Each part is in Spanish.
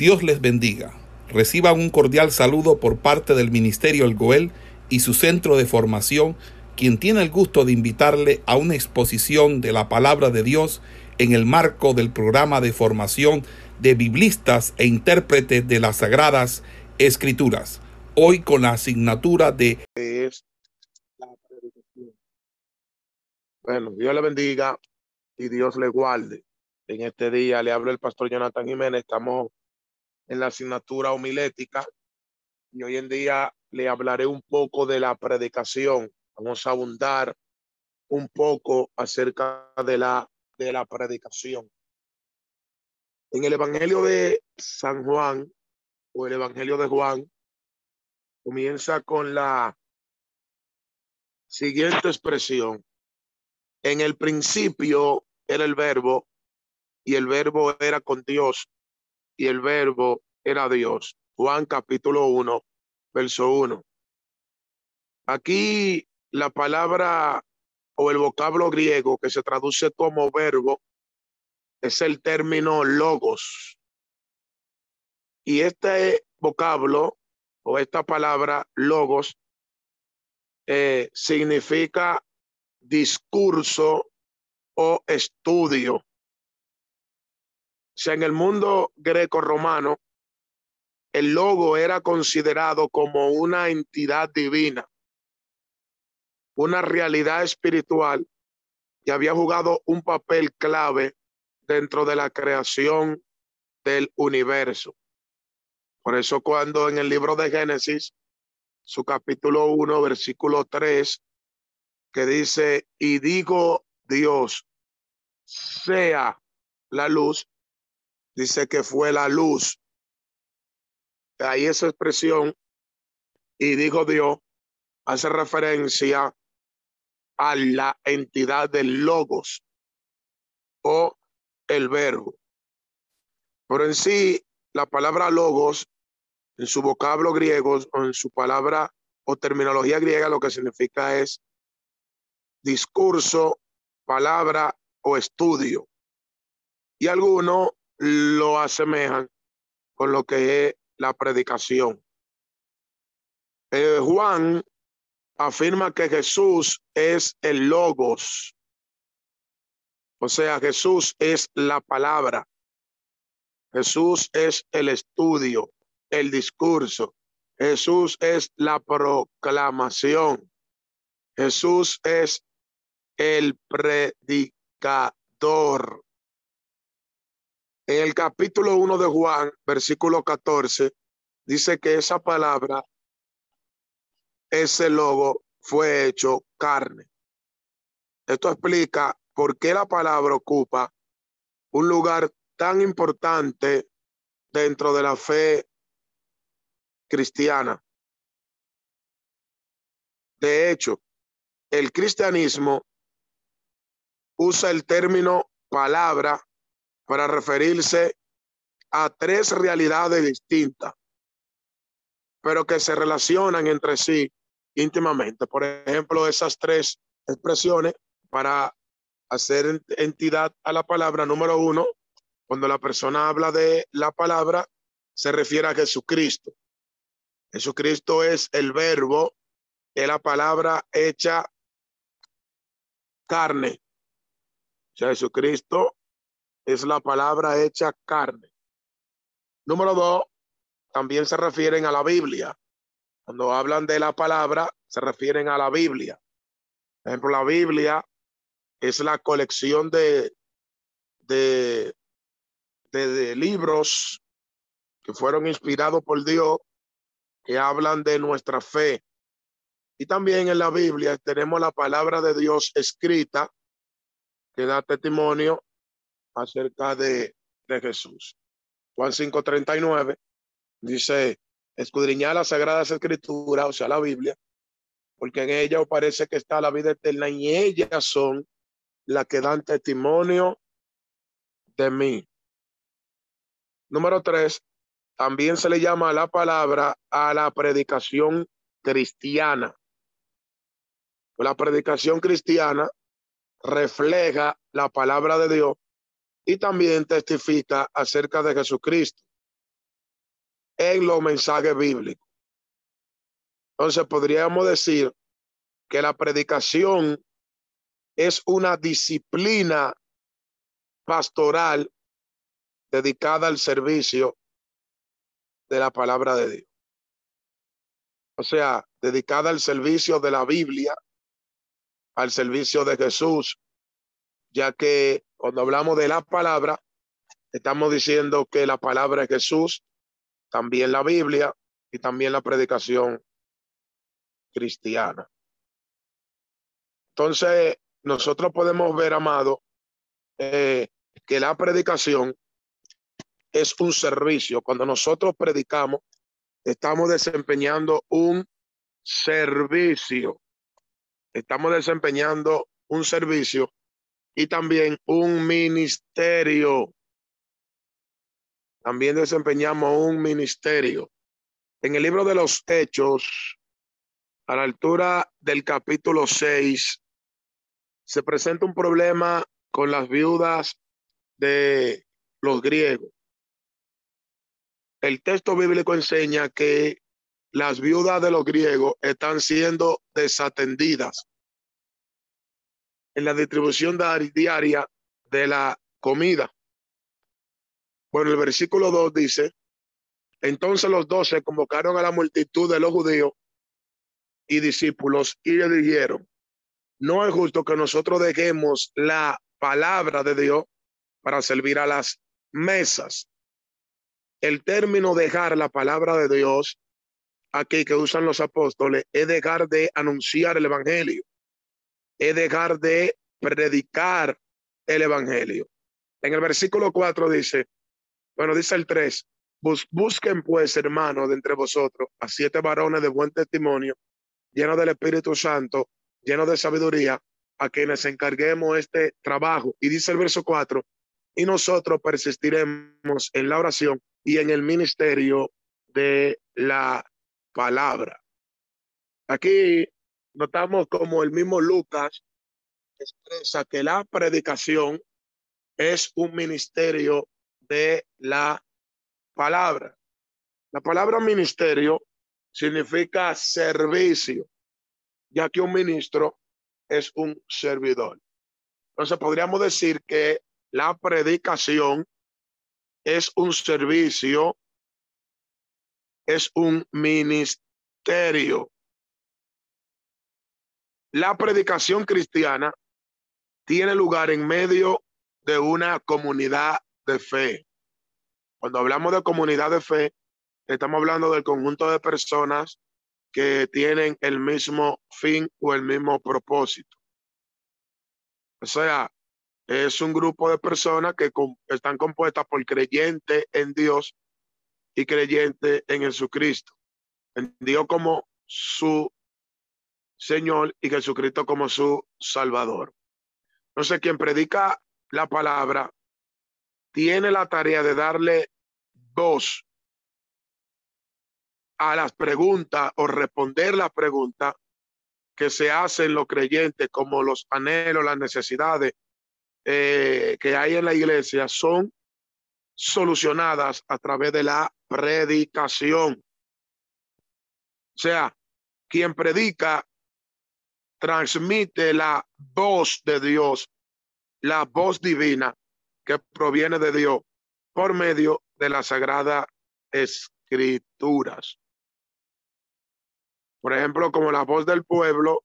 Dios les bendiga. Reciban un cordial saludo por parte del Ministerio El Goel y su centro de formación, quien tiene el gusto de invitarle a una exposición de la palabra de Dios en el marco del programa de formación de biblistas e intérpretes de las Sagradas Escrituras, hoy con la asignatura de... Bueno, Dios le bendiga y Dios le guarde. En este día le hablo el pastor Jonathan Jiménez. Estamos en la asignatura homilética y hoy en día le hablaré un poco de la predicación. Vamos a abundar un poco acerca de la, de la predicación. En el Evangelio de San Juan o el Evangelio de Juan comienza con la siguiente expresión. En el principio era el verbo y el verbo era con Dios y el verbo era Dios. Juan capítulo 1, verso 1. Aquí la palabra o el vocablo griego que se traduce como verbo es el término logos. Y este vocablo o esta palabra logos eh, significa discurso o estudio en el mundo greco-romano, el logo era considerado como una entidad divina, una realidad espiritual que había jugado un papel clave dentro de la creación del universo. Por eso cuando en el libro de Génesis, su capítulo 1, versículo 3, que dice, y digo Dios, sea la luz, dice que fue la luz. Ahí esa expresión, y dijo Dios, hace referencia a la entidad del logos o el verbo. Pero en sí, la palabra logos, en su vocablo griego o en su palabra o terminología griega, lo que significa es discurso, palabra o estudio. Y algunos lo asemejan con lo que es la predicación. Eh, Juan afirma que Jesús es el logos. O sea, Jesús es la palabra. Jesús es el estudio, el discurso. Jesús es la proclamación. Jesús es el predicador. En el capítulo 1 de Juan, versículo 14, dice que esa palabra, ese logo, fue hecho carne. Esto explica por qué la palabra ocupa un lugar tan importante dentro de la fe cristiana. De hecho, el cristianismo usa el término palabra para referirse a tres realidades distintas, pero que se relacionan entre sí íntimamente. Por ejemplo, esas tres expresiones para hacer entidad a la palabra, número uno, cuando la persona habla de la palabra, se refiere a Jesucristo. Jesucristo es el verbo, es la palabra hecha carne. O sea, Jesucristo es la palabra hecha carne. Número dos, también se refieren a la Biblia. Cuando hablan de la palabra, se refieren a la Biblia. Por ejemplo, la Biblia es la colección de, de, de, libros que fueron inspirados por Dios, que hablan de nuestra fe. Y también en la Biblia tenemos la palabra de Dios escrita, que da testimonio acerca de, de Jesús. Juan 5:39 dice, escudriñar las sagradas escrituras, o sea, la Biblia, porque en ella parece que está la vida eterna y ellas son las que dan testimonio de mí. Número tres, también se le llama la palabra a la predicación cristiana. La predicación cristiana refleja la palabra de Dios y también testifica acerca de Jesucristo. en los mensajes bíblicos. Entonces podríamos decir que la predicación es una disciplina pastoral dedicada al servicio de la palabra de Dios. O sea, dedicada al servicio de la Biblia, al servicio de Jesús, ya que cuando hablamos de la palabra, estamos diciendo que la palabra es Jesús, también la Biblia y también la predicación cristiana. Entonces, nosotros podemos ver, amado, eh, que la predicación es un servicio. Cuando nosotros predicamos, estamos desempeñando un servicio. Estamos desempeñando un servicio y también un ministerio. También desempeñamos un ministerio. En el libro de los Hechos, a la altura del capítulo 6, se presenta un problema con las viudas de los griegos. El texto bíblico enseña que las viudas de los griegos están siendo desatendidas en la distribución diaria de la comida. Bueno, el versículo 2 dice, entonces los doce convocaron a la multitud de los judíos y discípulos y le dijeron, no es justo que nosotros dejemos la palabra de Dios para servir a las mesas. El término dejar la palabra de Dios aquí que usan los apóstoles es dejar de anunciar el evangelio, es dejar de predicar el evangelio. En el versículo 4 dice, bueno, dice el 3, busquen pues, hermanos, de entre vosotros a siete varones de buen testimonio, llenos del Espíritu Santo, llenos de sabiduría, a quienes encarguemos este trabajo. Y dice el verso 4, y nosotros persistiremos en la oración y en el ministerio de la palabra. Aquí notamos como el mismo Lucas expresa que la predicación es un ministerio de la palabra. La palabra ministerio significa servicio, ya que un ministro es un servidor. Entonces podríamos decir que la predicación es un servicio, es un ministerio. La predicación cristiana tiene lugar en medio de una comunidad de fe. Cuando hablamos de comunidad de fe, estamos hablando del conjunto de personas que tienen el mismo fin o el mismo propósito. O sea, es un grupo de personas que están compuestas por creyentes en Dios y creyentes en Jesucristo. En Dios como su Señor y Jesucristo como su Salvador. Entonces, quien predica la palabra tiene la tarea de darle voz a las preguntas o responder las preguntas que se hacen los creyentes, como los anhelos, las necesidades eh, que hay en la iglesia son solucionadas a través de la predicación. O sea, quien predica transmite la voz de Dios, la voz divina que proviene de Dios por medio de las sagradas escrituras. Por ejemplo, como la voz del pueblo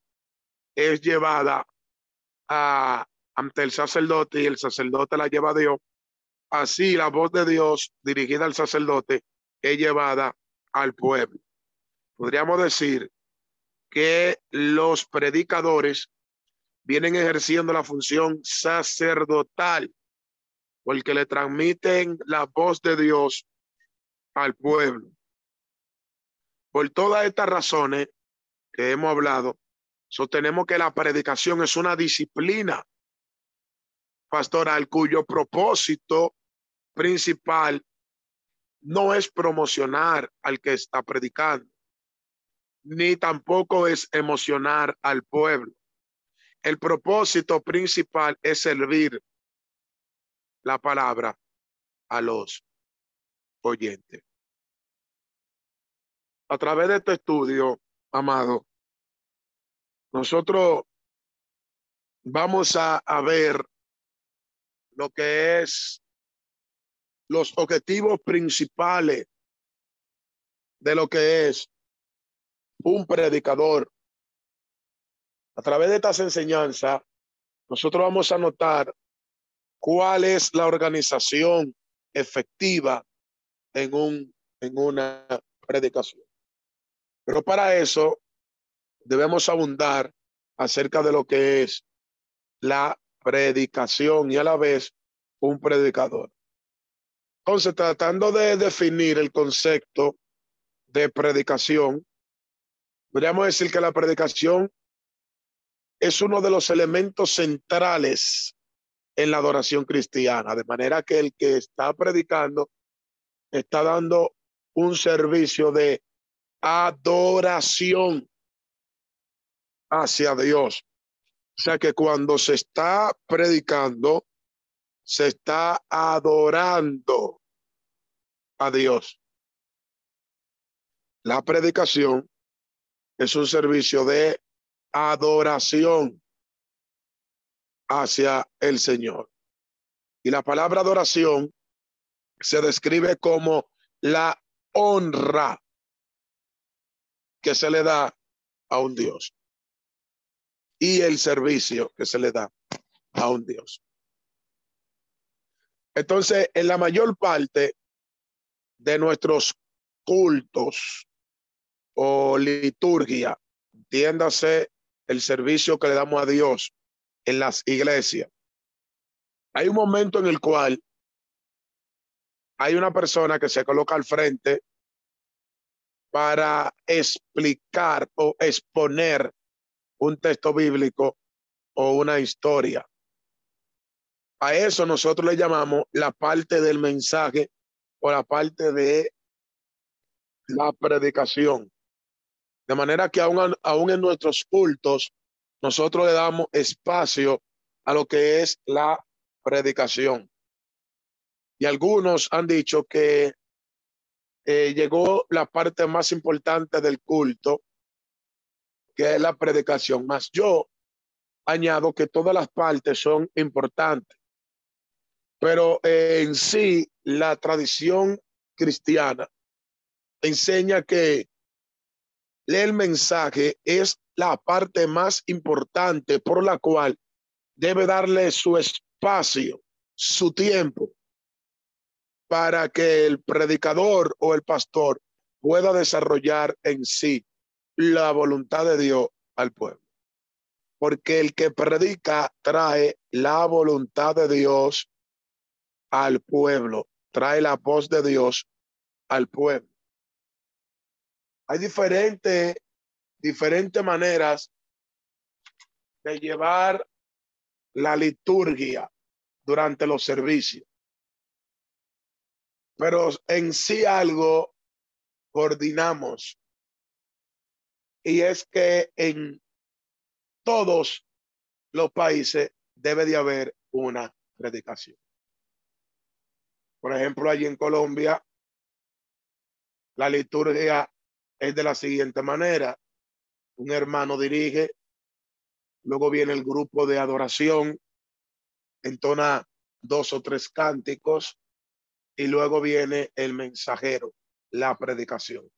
es llevada ante el sacerdote y el sacerdote la lleva a Dios, así la voz de Dios dirigida al sacerdote es llevada al pueblo. Podríamos decir que los predicadores vienen ejerciendo la función sacerdotal porque le transmiten la voz de Dios al pueblo. Por todas estas razones que hemos hablado, sostenemos que la predicación es una disciplina pastoral cuyo propósito principal no es promocionar al que está predicando, ni tampoco es emocionar al pueblo. El propósito principal es servir la palabra a los oyentes. a través de este estudio, amado, nosotros vamos a, ver lo que es los objetivos principales de lo que es un predicador. A través de estas enseñanzas, nosotros vamos a notar cuál es la organización efectiva en, un, en una predicación. Pero para eso debemos abundar acerca de lo que es la predicación y a la vez un predicador. Entonces, tratando de definir el concepto de predicación, podríamos decir que la predicación es uno de los elementos centrales en la adoración cristiana, de manera que el que está predicando está dando un servicio de adoración hacia Dios. O sea que cuando se está predicando, se está adorando a Dios. La predicación es un servicio de adoración hacia el Señor. Y la palabra adoración se describe como la honra que se le da a un Dios y el servicio que se le da a un Dios. Entonces, en la mayor parte de nuestros cultos o liturgia, entiéndase el servicio que le damos a Dios en las iglesias. Hay un momento en el cual hay una persona que se coloca al frente para explicar o exponer un texto bíblico o una historia. A eso nosotros le llamamos la parte del mensaje o la parte de la predicación. De manera que aún, en nuestros cultos, nosotros le damos espacio a lo que es la predicación. Y algunos han dicho que eh, llegó la parte más importante del culto, que es la predicación. Más yo añado que todas las partes son importantes. Pero en sí, la tradición cristiana enseña que el mensaje es la parte más importante por la cual debe darle su espacio, su tiempo, para que el predicador o el pastor pueda desarrollar en sí la voluntad de Dios al pueblo. Porque el que predica trae la voluntad de Dios al pueblo, trae la voz de Dios al pueblo. Hay diferentes, diferentes maneras de llevar la liturgia durante los servicios. Pero en sí algo coordinamos y es que en todos los países debe de haber una predicación. Por ejemplo, allí en Colombia, la liturgia es de la siguiente manera. Un hermano dirige, luego viene el grupo de adoración, entona dos o tres cánticos y luego viene el mensajero, la predicación.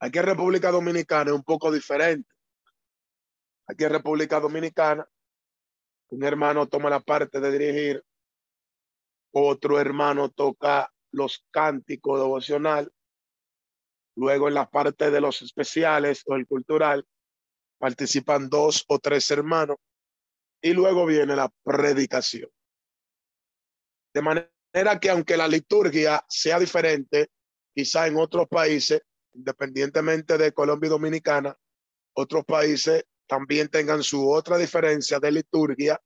Aquí en República Dominicana es un poco diferente. Aquí en República Dominicana, un hermano toma la parte de dirigir, otro hermano toca los cánticos devocional, luego en la parte de los especiales o el cultural participan dos o tres hermanos y luego viene la predicación. De manera que aunque la liturgia sea diferente, quizá en otros países independientemente de Colombia Dominicana, otros países también tengan su otra diferencia de liturgia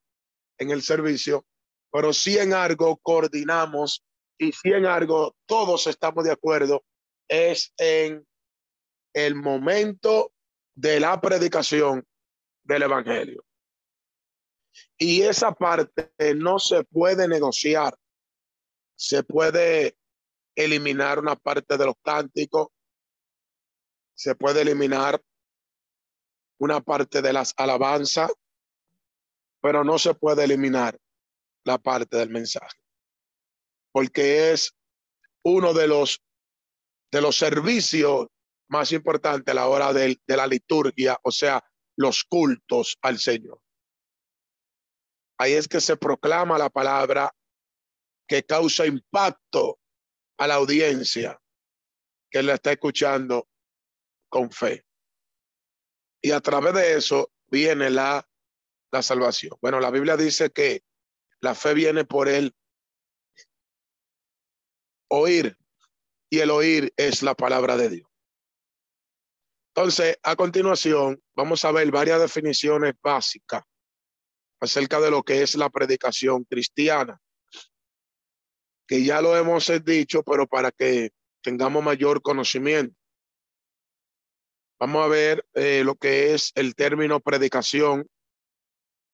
en el servicio, pero si en algo coordinamos y si en algo todos estamos de acuerdo, es en el momento de la predicación del Evangelio. Y esa parte no se puede negociar. Se puede eliminar una parte de los cánticos, se puede eliminar una parte de las alabanzas, pero no se puede eliminar la parte del mensaje, porque es uno de los de los servicios más importantes a la hora de, de la liturgia, o sea, los cultos al Señor. Ahí es que se proclama la palabra que causa impacto a la audiencia que la está escuchando con fe. Y a través de eso viene la, la salvación. Bueno, la Biblia dice que la fe viene por el oír y el oír es la palabra de Dios. Entonces, a continuación, vamos a ver varias definiciones básicas acerca de lo que es la predicación cristiana, que ya lo hemos dicho, pero para que tengamos mayor conocimiento. Vamos a ver eh, lo que es el término predicación.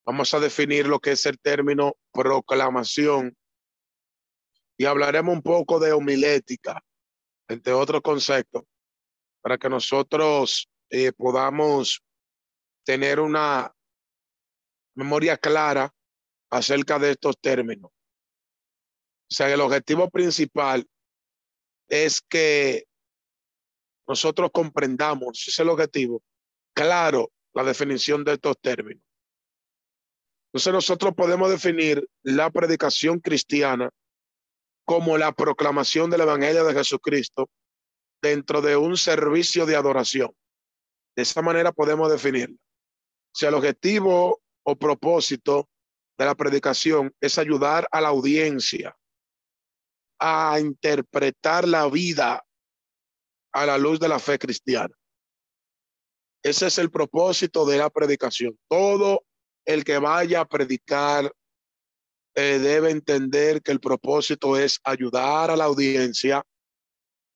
Vamos a definir lo que es el término proclamación. Y hablaremos un poco de homilética, entre otros conceptos, para que nosotros eh, podamos tener una memoria clara acerca de estos términos. O sea, el objetivo principal es que nosotros comprendamos, ese es el objetivo, claro, la definición de estos términos. Entonces nosotros podemos definir la predicación cristiana como la proclamación del Evangelio de Jesucristo dentro de un servicio de adoración. De esa manera podemos definirla. Si el objetivo o propósito de la predicación es ayudar a la audiencia a interpretar la vida a la luz de la fe cristiana. Ese es el propósito de la predicación. Todo el que vaya a predicar eh, debe entender que el propósito es ayudar a la audiencia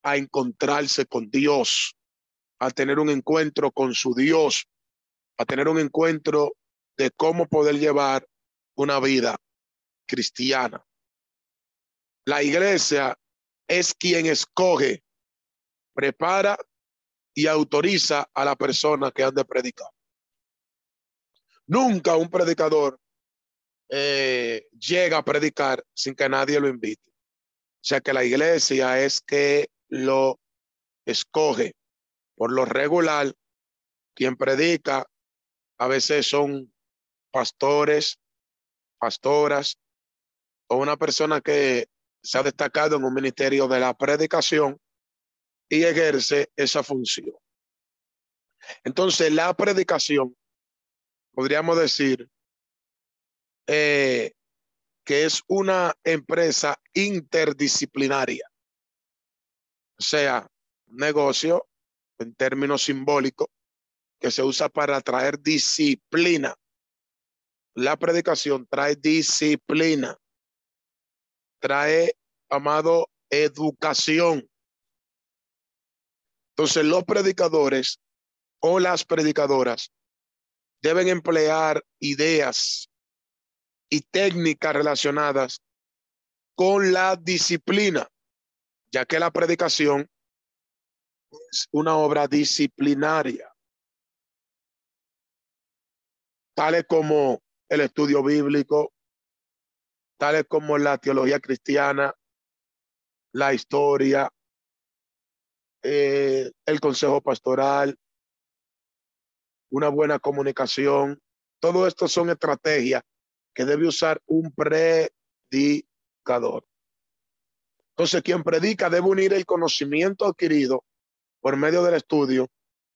a encontrarse con Dios, a tener un encuentro con su Dios, a tener un encuentro de cómo poder llevar una vida cristiana. La iglesia es quien escoge, prepara y autoriza a la persona que han de predicar. Nunca un predicador eh, llega a predicar sin que nadie lo invite. O sea que la iglesia es que lo escoge. Por lo regular, quien predica a veces son pastores, pastoras o una persona que se ha destacado en un ministerio de la predicación y ejerce esa función. Entonces, la predicación, podríamos decir, eh, que es una empresa interdisciplinaria. O sea, negocio en términos simbólicos que se usa para traer disciplina la predicación trae disciplina, trae, amado, educación. Entonces los predicadores o las predicadoras deben emplear ideas y técnicas relacionadas con la disciplina, ya que la predicación es una obra disciplinaria, tales como el estudio bíblico, tales como la teología cristiana, la historia, eh, el consejo pastoral, una buena comunicación. Todo esto son estrategias que debe usar un predicador. Entonces, quien predica debe unir el conocimiento adquirido por medio del estudio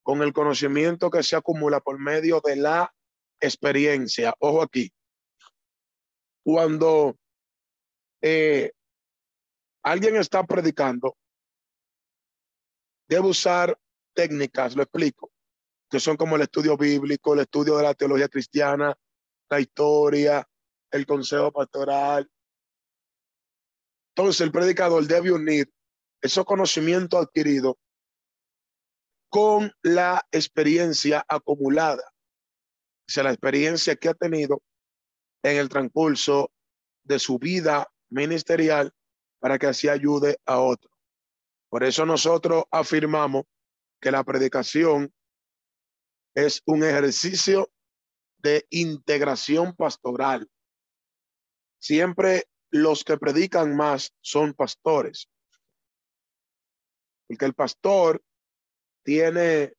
con el conocimiento que se acumula por medio de la experiencia. Ojo aquí. Cuando eh, alguien está predicando, debe usar técnicas, lo explico, que son como el estudio bíblico, el estudio de la teología cristiana, la historia, el consejo pastoral. Entonces el predicador debe unir esos conocimientos adquiridos con la experiencia acumulada sea, la experiencia que ha tenido en el transcurso de su vida ministerial para que así ayude a otros. Por eso nosotros afirmamos que la predicación es un ejercicio de integración pastoral. Siempre los que predican más son pastores. Porque el pastor tiene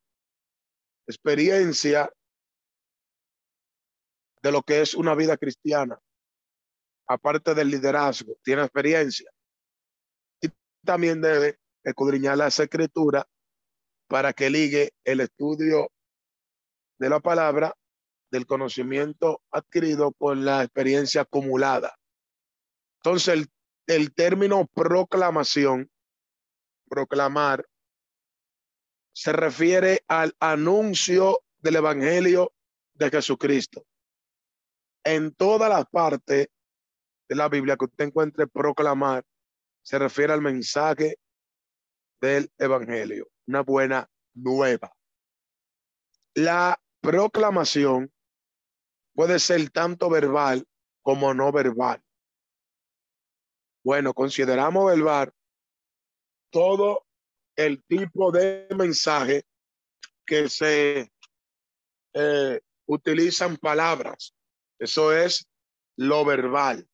experiencia de lo que es una vida cristiana, aparte del liderazgo, tiene experiencia. Y también debe escudriñar la escritura para que ligue el estudio de la palabra del conocimiento adquirido con la experiencia acumulada. Entonces, el, el término proclamación, proclamar, se refiere al anuncio del Evangelio de Jesucristo. En todas las partes de la Biblia que usted encuentre proclamar, se refiere al mensaje del Evangelio, una buena nueva. La proclamación puede ser tanto verbal como no verbal. Bueno, consideramos verbal todo el tipo de mensaje que se eh, utilizan palabras. Eso es lo verbal.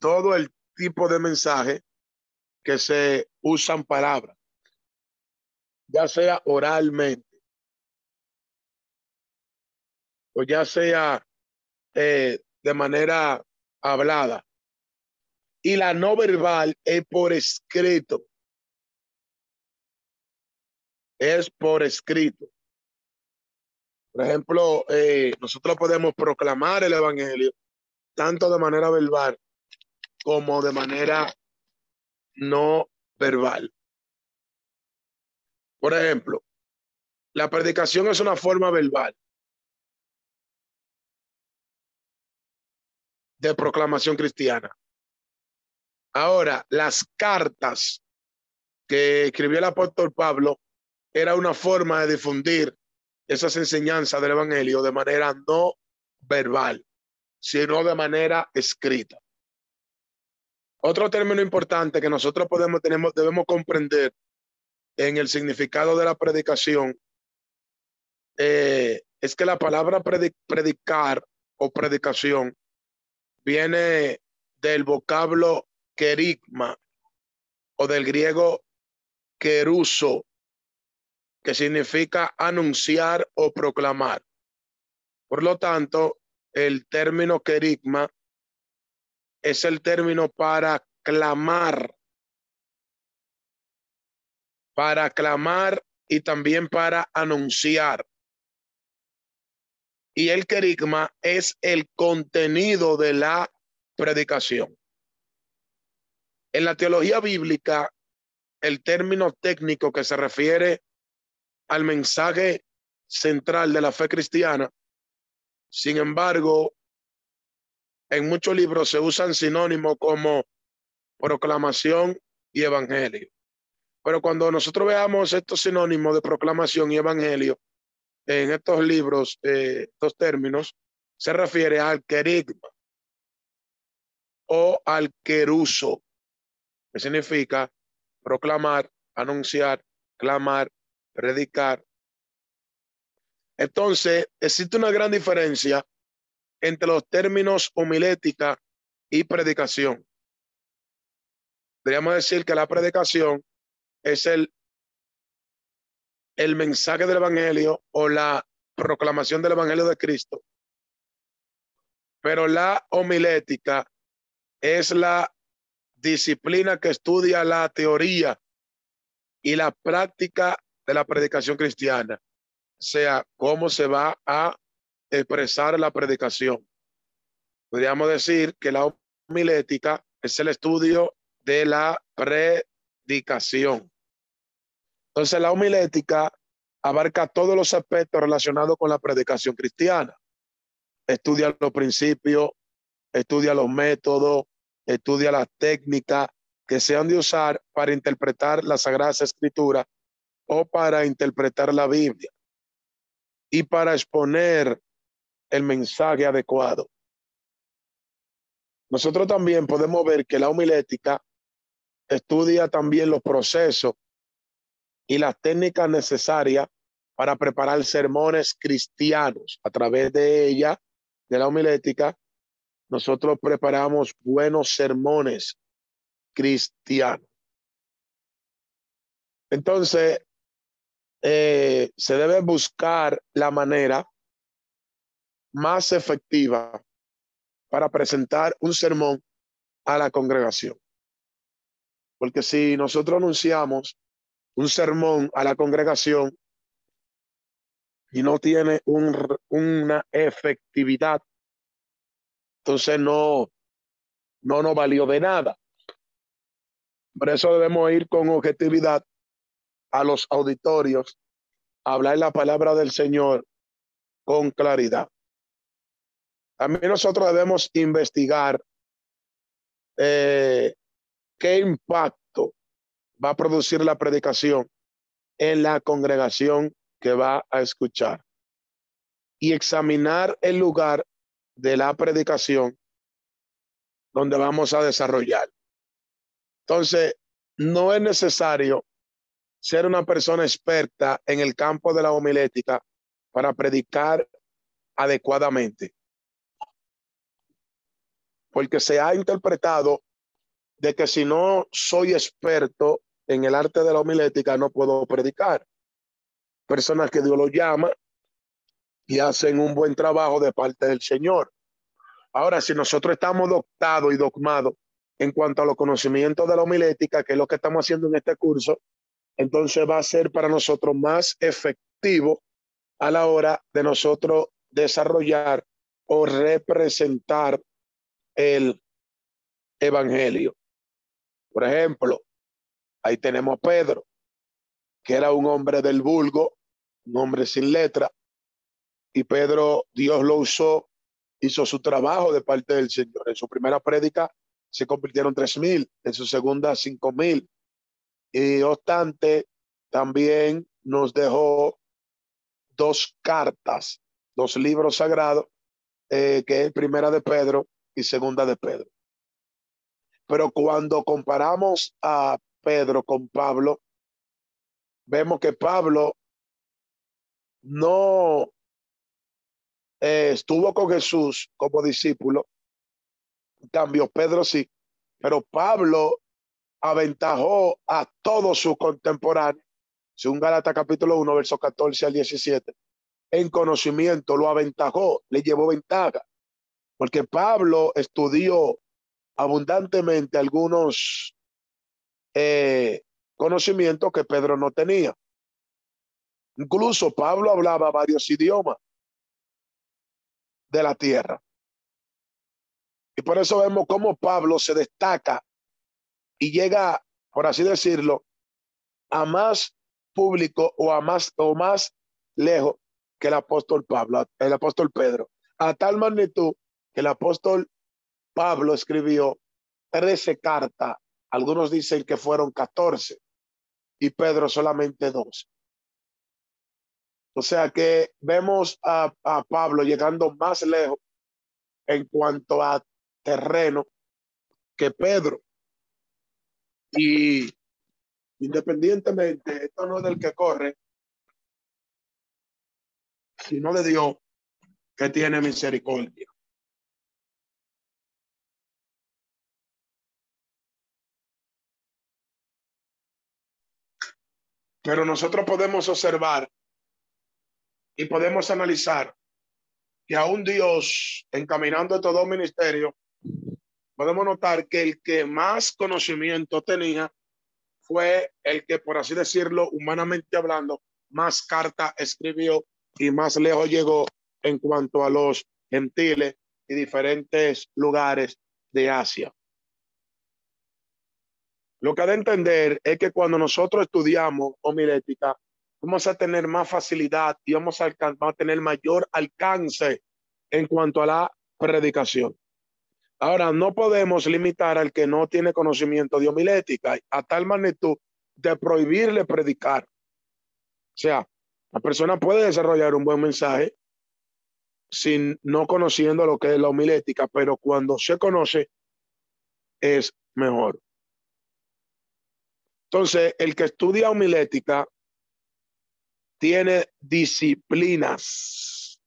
Todo el tipo de mensaje que se usan palabras, ya sea oralmente o ya sea eh, de manera hablada. Y la no verbal es por escrito. Es por escrito. Por ejemplo, eh, nosotros podemos proclamar el Evangelio tanto de manera verbal como de manera no verbal. Por ejemplo, la predicación es una forma verbal. De proclamación cristiana. Ahora, las cartas que escribió el apóstol Pablo era una forma de difundir esas enseñanzas del Evangelio de manera no verbal, sino de manera escrita. Otro término importante que nosotros podemos, tenemos, debemos comprender en el significado de la predicación eh, es que la palabra predicar o predicación viene del vocablo querigma o del griego queruso, que significa anunciar o proclamar. Por lo tanto, el término querigma es el término para clamar, para clamar y también para anunciar y el querigma es el contenido de la predicación. En la teología bíblica, el término técnico que se refiere al mensaje central de la fe cristiana, sin embargo, en muchos libros se usan sinónimos como proclamación y evangelio. Pero cuando nosotros veamos estos sinónimos de proclamación y evangelio, en estos libros, eh, estos términos, se refiere al querigma o al queruso, que significa proclamar, anunciar, clamar, predicar. Entonces, existe una gran diferencia entre los términos homilética y predicación. Podríamos decir que la predicación es el el mensaje del Evangelio o la proclamación del Evangelio de Cristo. Pero la homilética es la disciplina que estudia la teoría y la práctica de la predicación cristiana, sea, cómo se va a expresar la predicación. Podríamos decir que la homilética es el estudio de la predicación. Entonces la homilética abarca todos los aspectos relacionados con la predicación cristiana. Estudia los principios, estudia los métodos, estudia las técnicas que se han de usar para interpretar la Sagrada Escritura o para interpretar la Biblia y para exponer el mensaje adecuado. Nosotros también podemos ver que la homilética estudia también los procesos y las técnicas necesarias para preparar sermones cristianos. A través de ella, de la homilética, nosotros preparamos buenos sermones cristianos. Entonces, eh, se debe buscar la manera más efectiva para presentar un sermón a la congregación. Porque si nosotros anunciamos un sermón a la congregación y no tiene una efectividad, entonces no, no nos valió de nada. Por eso debemos ir con objetividad a los auditorios, hablar la palabra del Señor con claridad. También nosotros debemos investigar eh, qué impacto va a producir la predicación en la congregación que va a escuchar y examinar el lugar de la predicación donde vamos a desarrollar. Entonces, no es necesario ser una persona experta en el campo de la homilética para predicar adecuadamente. Porque se ha interpretado de que si no soy experto en el arte de la homilética, no puedo predicar. Personas que Dios lo llama y hacen un buen trabajo de parte del Señor. Ahora, si nosotros estamos doctados y dogmados en cuanto a los conocimientos de la homilética, que es lo que estamos haciendo en este curso, entonces va a ser para nosotros más efectivo a la hora de nosotros desarrollar o representar el evangelio. Por ejemplo, ahí tenemos a Pedro, que era un hombre del vulgo, un hombre sin letra, y Pedro, Dios lo usó, hizo su trabajo de parte del Señor. En su primera prédica se convirtieron tres mil, en su segunda cinco mil, y obstante, también nos dejó dos cartas, dos libros sagrados, eh, que es primera de Pedro y segunda de Pedro. Pero cuando comparamos a Pedro con Pablo, vemos que Pablo no eh, estuvo con Jesús como discípulo. Cambio, Pedro sí. Pero Pablo aventajó a todos sus contemporáneos, según Galata capítulo 1, verso 14 al 17, en conocimiento, lo aventajó, le llevó ventaja, porque Pablo estudió abundantemente algunos eh, conocimientos que Pedro no tenía. Incluso Pablo hablaba varios idiomas de la tierra. Y por eso vemos cómo Pablo se destaca y llega, por así decirlo, a más público o a más o más lejos que el apóstol Pablo, el apóstol Pedro, a tal magnitud que el apóstol Pablo escribió 13 cartas, algunos dicen que fueron 14 y Pedro solamente dos. O sea que vemos a, a Pablo llegando más lejos en cuanto a terreno que Pedro. Y independientemente, esto no es del que corre, sino de Dios que tiene misericordia. Pero nosotros podemos observar y podemos analizar que aún Dios, encaminando todo ministerio, podemos notar que el que más conocimiento tenía fue el que, por así decirlo, humanamente hablando, más carta escribió y más lejos llegó en cuanto a los gentiles y diferentes lugares de Asia. Lo que ha de entender es que cuando nosotros estudiamos homilética, vamos a tener más facilidad y vamos a, a tener mayor alcance en cuanto a la predicación. Ahora, no podemos limitar al que no tiene conocimiento de homilética a tal magnitud de prohibirle predicar. O sea, la persona puede desarrollar un buen mensaje sin no conociendo lo que es la homilética, pero cuando se conoce es mejor. Entonces, el que estudia homilética tiene disciplinas,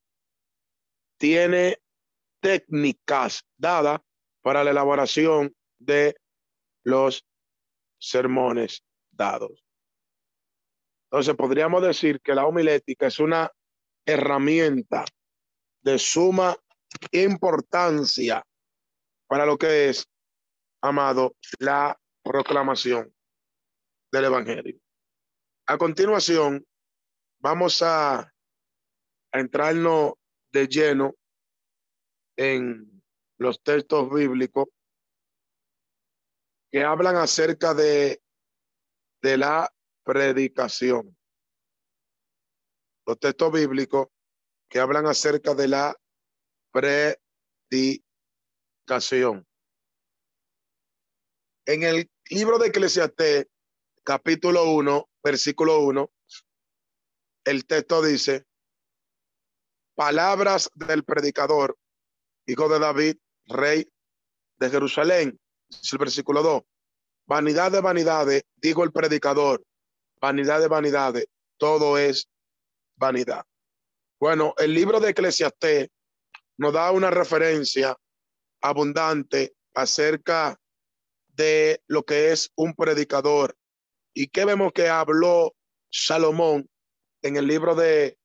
tiene técnicas dadas para la elaboración de los sermones dados. Entonces podríamos decir que la homilética es una herramienta de suma importancia para lo que es, amado, la proclamación del Evangelio. A continuación, vamos a, entrarnos de lleno en los textos bíblicos que hablan acerca de, de la predicación. Los textos bíblicos que hablan acerca de la predicación. En el libro de Eclesiastés, capítulo 1, versículo 1, el texto dice, palabras del predicador, hijo de David, rey de Jerusalén. Es el versículo 2. Vanidad de vanidades, dijo el predicador, vanidad de vanidades, todo es vanidad. Bueno, el libro de Eclesiastés nos da una referencia abundante acerca de lo que es un predicador. ¿Y qué vemos que habló Salomón en el libro de,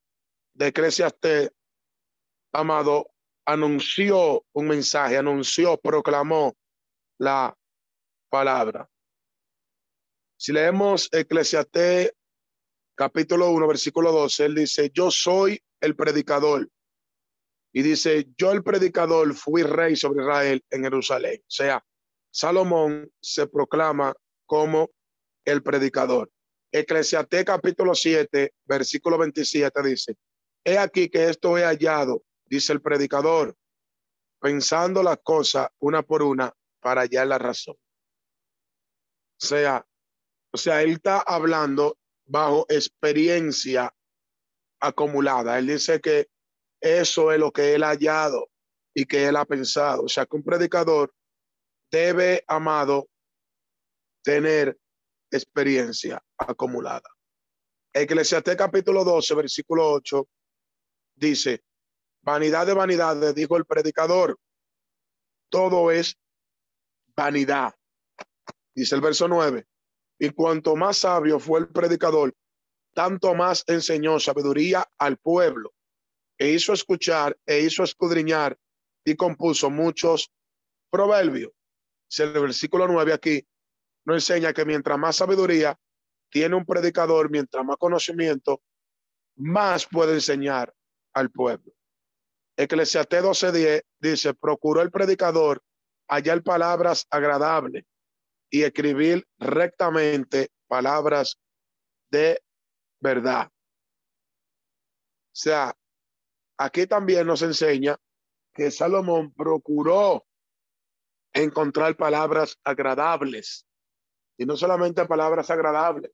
de? Amado, anunció un mensaje, anunció, proclamó la palabra. Si leemos Eclesiastés capítulo 1, versículo 12, él dice, yo soy el predicador. Y dice, yo el predicador fui rey sobre Israel en Jerusalén. O sea, Salomón se proclama como el predicador. Eclesiastés capítulo 7, versículo 27 dice, he aquí que esto he hallado dice el predicador, pensando las cosas una por una para hallar la razón. O sea, o sea, él está hablando bajo experiencia acumulada. Él dice que eso es lo que él ha hallado y que él ha pensado. O sea, que un predicador debe, amado, tener experiencia acumulada. Eclesiastés capítulo 12, versículo 8, dice, Vanidad de vanidades, dijo el predicador. Todo es vanidad. Dice el verso 9. Y cuanto más sabio fue el predicador, tanto más enseñó sabiduría al pueblo, e hizo escuchar, e hizo escudriñar, y compuso muchos proverbios. Si el versículo 9 aquí nos enseña que mientras más sabiduría tiene un predicador, mientras más conocimiento, más puede enseñar al pueblo. Eclesiastés 12:10 dice, procuró el predicador hallar palabras agradables y escribir rectamente palabras de verdad. O sea, aquí también nos enseña que Salomón procuró encontrar palabras agradables y no solamente palabras agradables,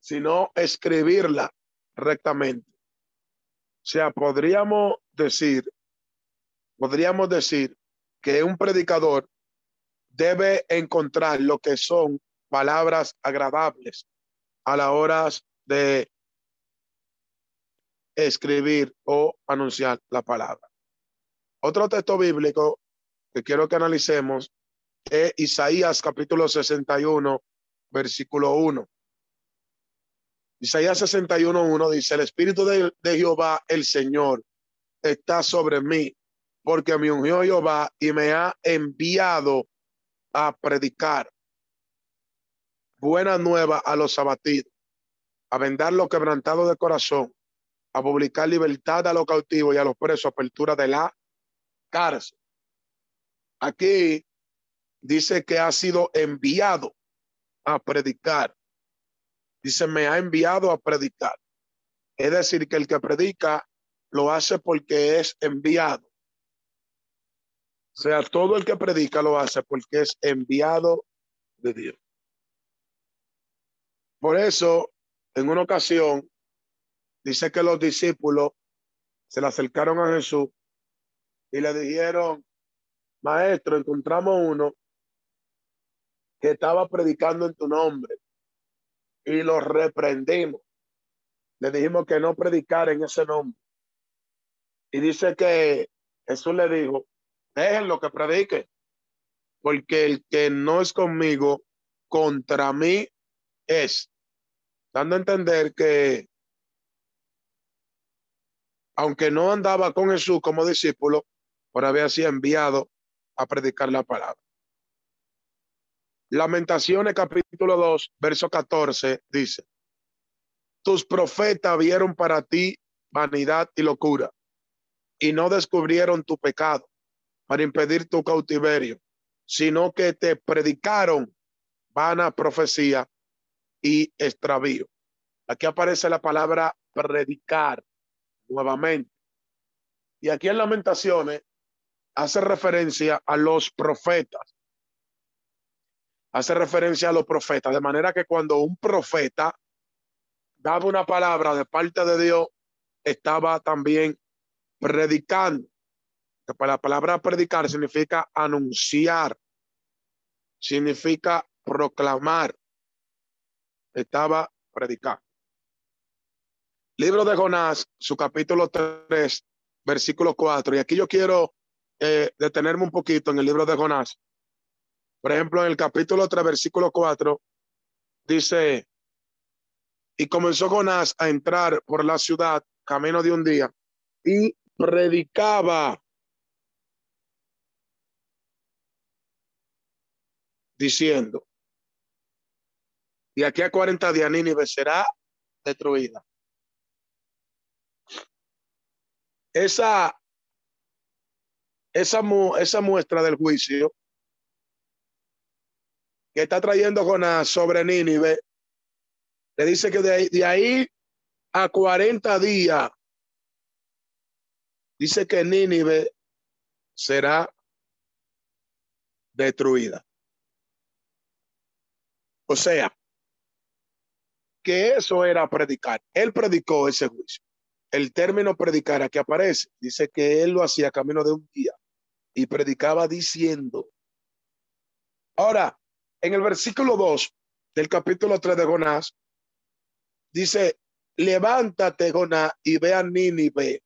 sino escribirla rectamente. O sea, podríamos decir, podríamos decir que un predicador debe encontrar lo que son palabras agradables a la hora de escribir o anunciar la palabra. Otro texto bíblico que quiero que analicemos es Isaías capítulo 61, versículo 1. Isaías 61.1 dice, el Espíritu de, Jehová, el Señor, está sobre mí, porque me ungió Jehová y me ha enviado a predicar buena nueva a los abatidos, a vendar los quebrantados de corazón, a publicar libertad a los cautivos y a los presos, apertura de la cárcel. Aquí dice que ha sido enviado a predicar Dice, me ha enviado a predicar. Es decir, que el que predica lo hace porque es enviado. Sea, todo el que predica lo hace porque es enviado de Dios. Por eso, en una ocasión, dice que los discípulos se le acercaron a Jesús y le dijeron, maestro, encontramos uno que estaba predicando en tu nombre y lo reprendimos. le dijimos que no predicar en ese nombre. Y dice que Jesús le dijo, déjenlo que predique, porque el que no es conmigo, contra mí es. Dando a entender que aunque no andaba con Jesús como discípulo, por había sido enviado a predicar la palabra. Lamentaciones capítulo 2, verso 14 dice, tus profetas vieron para ti vanidad y locura y no descubrieron tu pecado para impedir tu cautiverio, sino que te predicaron vana profecía y extravío. Aquí aparece la palabra predicar nuevamente. Y aquí en Lamentaciones hace referencia a los profetas. Hace referencia a los profetas, de manera que cuando un profeta daba una palabra de parte de Dios, estaba también predicando. La palabra predicar significa anunciar, significa proclamar. Estaba predicando. Libro de Jonás, su capítulo 3, versículo 4. Y aquí yo quiero eh, detenerme un poquito en el libro de Jonás. Por ejemplo, en el capítulo 3, versículo 4, dice, y comenzó Jonás a entrar por la ciudad camino de un día y predicaba diciendo, y aquí a 40 días Nínive será destruida. Esa, esa, esa muestra del juicio que está trayendo Jonás sobre Nínive le dice que de ahí, de ahí a 40 días, dice que Nínive será destruida. O sea, que eso era predicar. Él predicó ese juicio. El término predicar aquí aparece. Dice que él lo hacía camino de un día y predicaba diciendo. Ahora, en el versículo 2 del capítulo 3 de Jonás, Dice, levántate, Jonás, y ve a Nínive,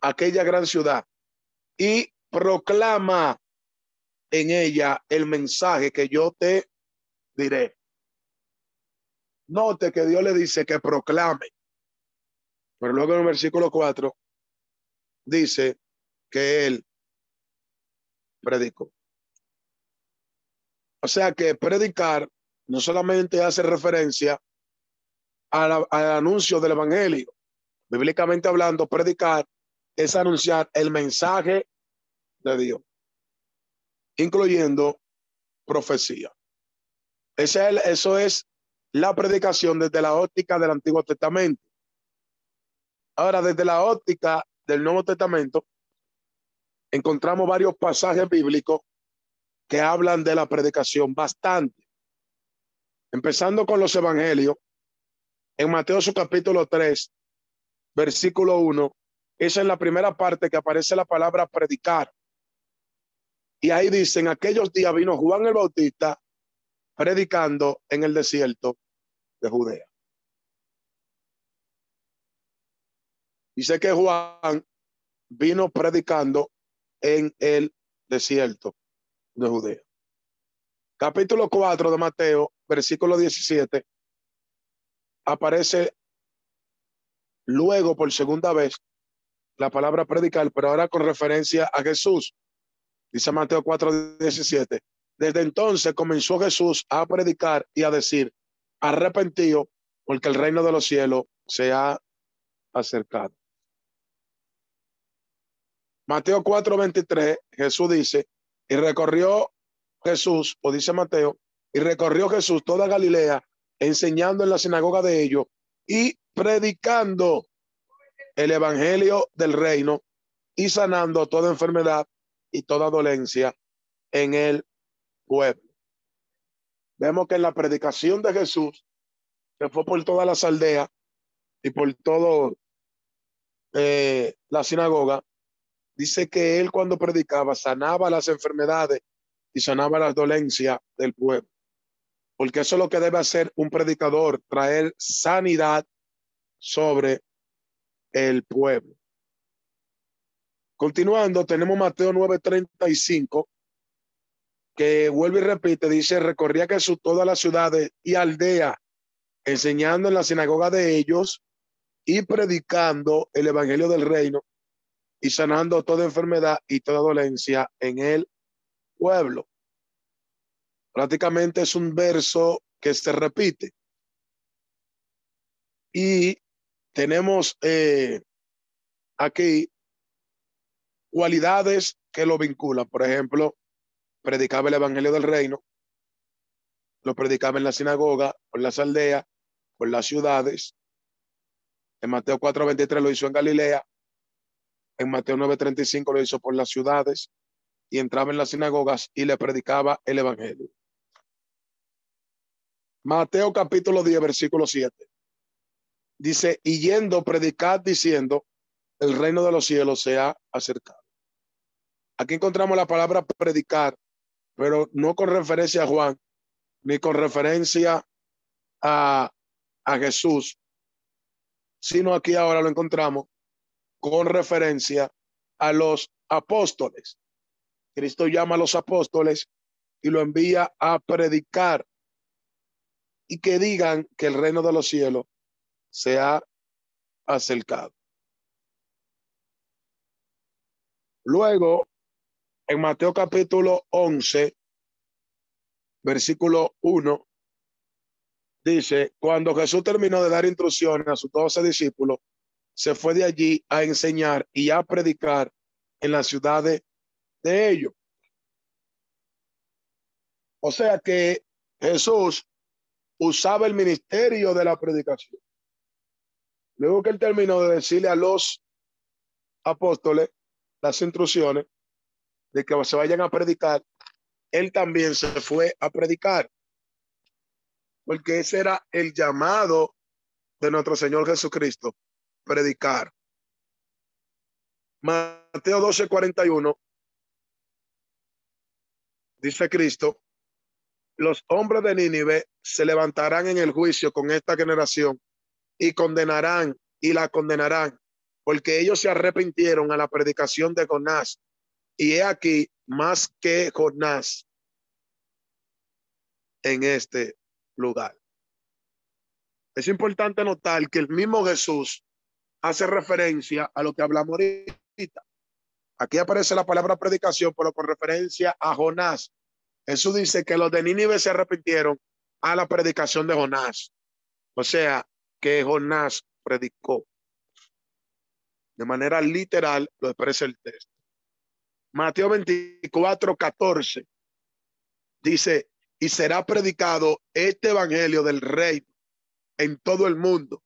aquella gran ciudad, y proclama en ella el mensaje que yo te diré. Note que Dios le dice que proclame. Pero luego en el versículo 4 dice que él predicó. O sea que predicar no solamente hace referencia al, anuncio del Evangelio. Bíblicamente hablando, predicar es anunciar el mensaje de Dios, incluyendo profecía. Ese es, eso es la predicación desde la óptica del Antiguo Testamento. Ahora, desde la óptica del Nuevo Testamento, encontramos varios pasajes bíblicos que hablan de la predicación bastante. Empezando con los evangelios, en Mateo su capítulo 3, versículo 1, esa es la primera parte que aparece la palabra predicar. Y ahí dicen, aquellos días vino Juan el Bautista predicando en el desierto de Judea. Dice que Juan vino predicando en el desierto de Judea. Capítulo 4 de Mateo, versículo 17, aparece luego por segunda vez la palabra predicar, pero ahora con referencia a Jesús. Dice Mateo 4, 17. Desde entonces comenzó Jesús a predicar y a decir, arrepentido porque el reino de los cielos se ha acercado. Mateo 4, 23, Jesús dice, y recorrió Jesús, o dice Mateo, y recorrió Jesús toda Galilea, enseñando en la sinagoga de ellos y predicando el evangelio del reino y sanando toda enfermedad y toda dolencia en el pueblo. Vemos que la predicación de Jesús, que fue por todas las aldeas y por todo eh, la sinagoga, dice que él cuando predicaba sanaba las enfermedades y sanaba las dolencias del pueblo porque eso es lo que debe hacer un predicador, traer sanidad sobre el pueblo. Continuando, tenemos Mateo 9:35, que vuelve y repite, dice, recorría Jesús todas las ciudades y aldeas, enseñando en la sinagoga de ellos y predicando el evangelio del reino y sanando toda enfermedad y toda dolencia en el pueblo. Prácticamente es un verso que se repite. Y tenemos eh, aquí cualidades que lo vinculan. Por ejemplo, predicaba el evangelio del reino, lo predicaba en la sinagoga, por las aldeas, por las ciudades. En Mateo 4:23 lo hizo en Galilea. En Mateo 9:35 lo hizo por las ciudades y entraba en las sinagogas y le predicaba el evangelio. Mateo capítulo 10, versículo 7. Dice, y yendo, predicad diciendo, el reino de los cielos se ha acercado. Aquí encontramos la palabra predicar, pero no con referencia a Juan, ni con referencia a, a Jesús, sino aquí ahora lo encontramos con referencia a los apóstoles. Cristo llama a los apóstoles y lo envía a predicar y que digan que el reino de los cielos se ha acercado. Luego, en Mateo capítulo 11, versículo 1, dice, cuando Jesús terminó de dar instrucciones a sus doce discípulos, se fue de allí a enseñar y a predicar en las ciudades de ellos. O sea que Jesús usaba el ministerio de la predicación. Luego que él terminó de decirle a los apóstoles las instrucciones de que se vayan a predicar, él también se fue a predicar. Porque ese era el llamado de nuestro Señor Jesucristo, predicar. Mateo 12, 41. Dice Cristo, los hombres de Nínive se levantarán en el juicio con esta generación y condenarán y la condenarán, porque ellos se arrepintieron a la predicación de Jonás. Y he aquí más que Jonás en este lugar. Es importante notar que el mismo Jesús hace referencia a lo que hablamos ahorita. Aquí aparece la palabra predicación, pero con referencia a Jonás. Jesús dice que los de Nínive se arrepintieron a la predicación de Jonás. O sea, que Jonás predicó. De manera literal lo expresa el texto. Mateo 24, 14 dice, y será predicado este evangelio del rey en todo el mundo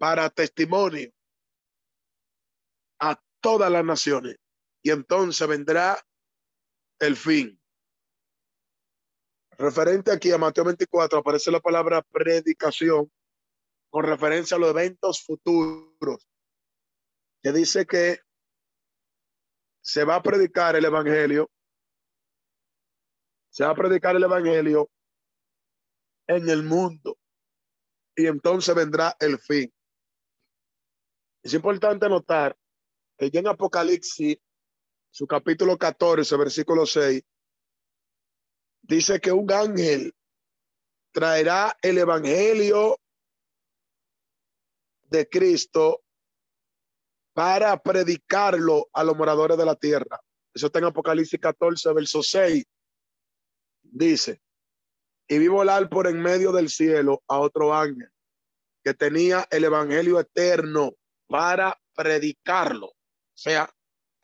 para testimonio a todas las naciones. Y entonces vendrá el fin. Referente aquí a Mateo 24 aparece la palabra predicación con referencia a los eventos futuros, que dice que se va a predicar el Evangelio, se va a predicar el Evangelio en el mundo y entonces vendrá el fin. Es importante notar que ya en Apocalipsis, su capítulo 14, versículo 6, dice que un ángel traerá el evangelio de Cristo para predicarlo a los moradores de la tierra. Eso está en Apocalipsis 14, verso 6. Dice, y vi volar por en medio del cielo a otro ángel que tenía el evangelio eterno para predicarlo. Sea,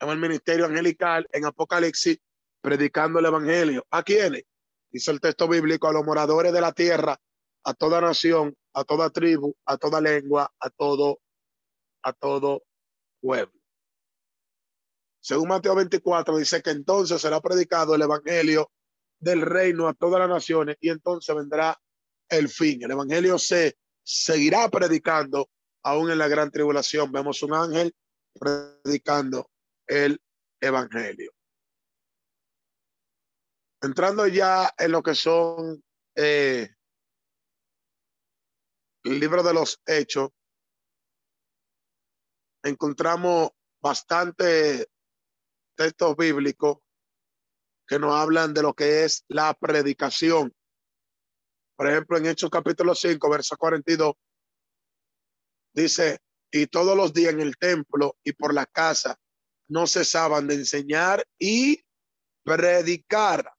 en el ministerio angelical, en Apocalipsis, predicando el evangelio. ¿A quiénes? Dice el texto bíblico, a los moradores de la tierra, a toda nación, a toda tribu, a toda lengua, a todo, a todo pueblo. Según Mateo 24 dice que entonces será predicado el evangelio del reino a todas las naciones y entonces vendrá el fin. El evangelio se seguirá predicando aún en la gran tribulación. Vemos un ángel predicando el evangelio. Entrando ya en lo que son eh, el libro de los hechos, encontramos bastante textos bíblicos que nos hablan de lo que es la predicación. Por ejemplo, en Hechos capítulo 5, verso 42, dice, y todos los días en el templo y por la casa no cesaban de enseñar y predicar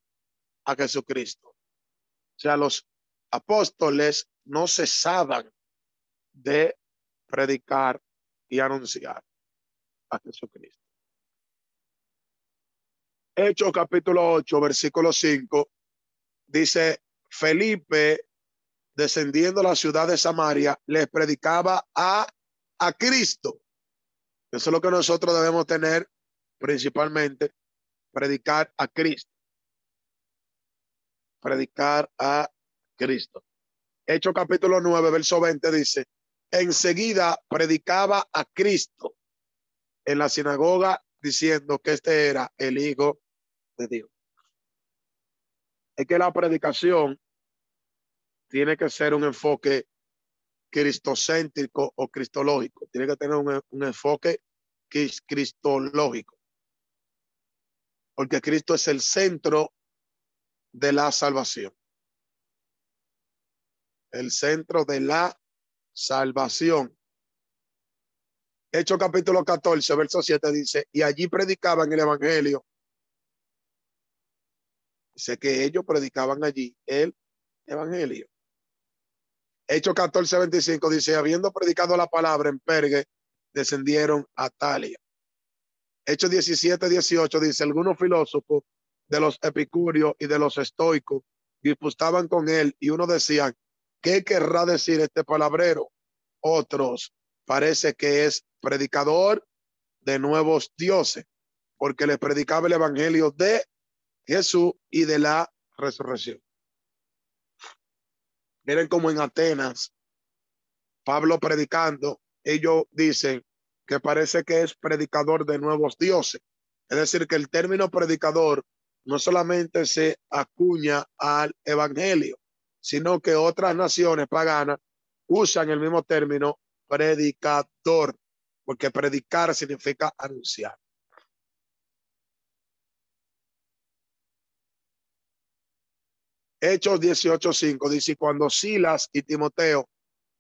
a Jesucristo. O sea, los apóstoles no cesaban de predicar y anunciar a Jesucristo. Hechos capítulo 8, versículo 5, dice, Felipe, descendiendo a la ciudad de Samaria, les predicaba a, a Cristo. Eso es lo que nosotros debemos tener principalmente, predicar a Cristo. Predicar a Cristo. Hechos capítulo 9, verso 20 dice, enseguida predicaba a Cristo en la sinagoga diciendo que este era el Hijo de Dios. Es que la predicación tiene que ser un enfoque cristocéntrico o cristológico. Tiene que tener un, un enfoque cristológico. Porque Cristo es el centro de la salvación. El centro de la salvación. Hecho capítulo 14, verso 7 dice, y allí predicaban el evangelio. Dice que ellos predicaban allí el evangelio. Hecho 14, 25 dice, habiendo predicado la palabra en Pergue, descendieron a Talia. Hecho 17, 18 dice, algunos filósofos de los epicúreos y de los estoicos disputaban con él y uno decían, ¿qué querrá decir este palabrero? Otros parece que es predicador de nuevos dioses, porque le predicaba el evangelio de Jesús y de la resurrección. Miren como en Atenas, Pablo predicando, ellos dicen que parece que es predicador de nuevos dioses. Es decir, que el término predicador no solamente se acuña al evangelio, sino que otras naciones paganas usan el mismo término predicador, porque predicar significa anunciar. Hechos 18:5 dice, cuando Silas y Timoteo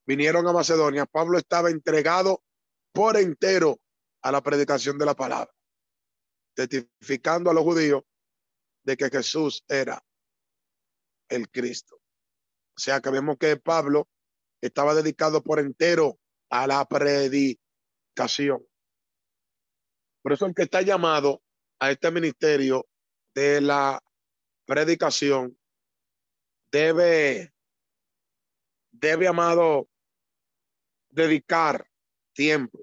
vinieron a Macedonia, Pablo estaba entregado por entero a la predicación de la palabra, testificando a los judíos de que Jesús era el Cristo. O sea que vemos que Pablo estaba dedicado por entero a la predicación. Por eso el que está llamado a este ministerio de la predicación debe, debe, amado, dedicar tiempo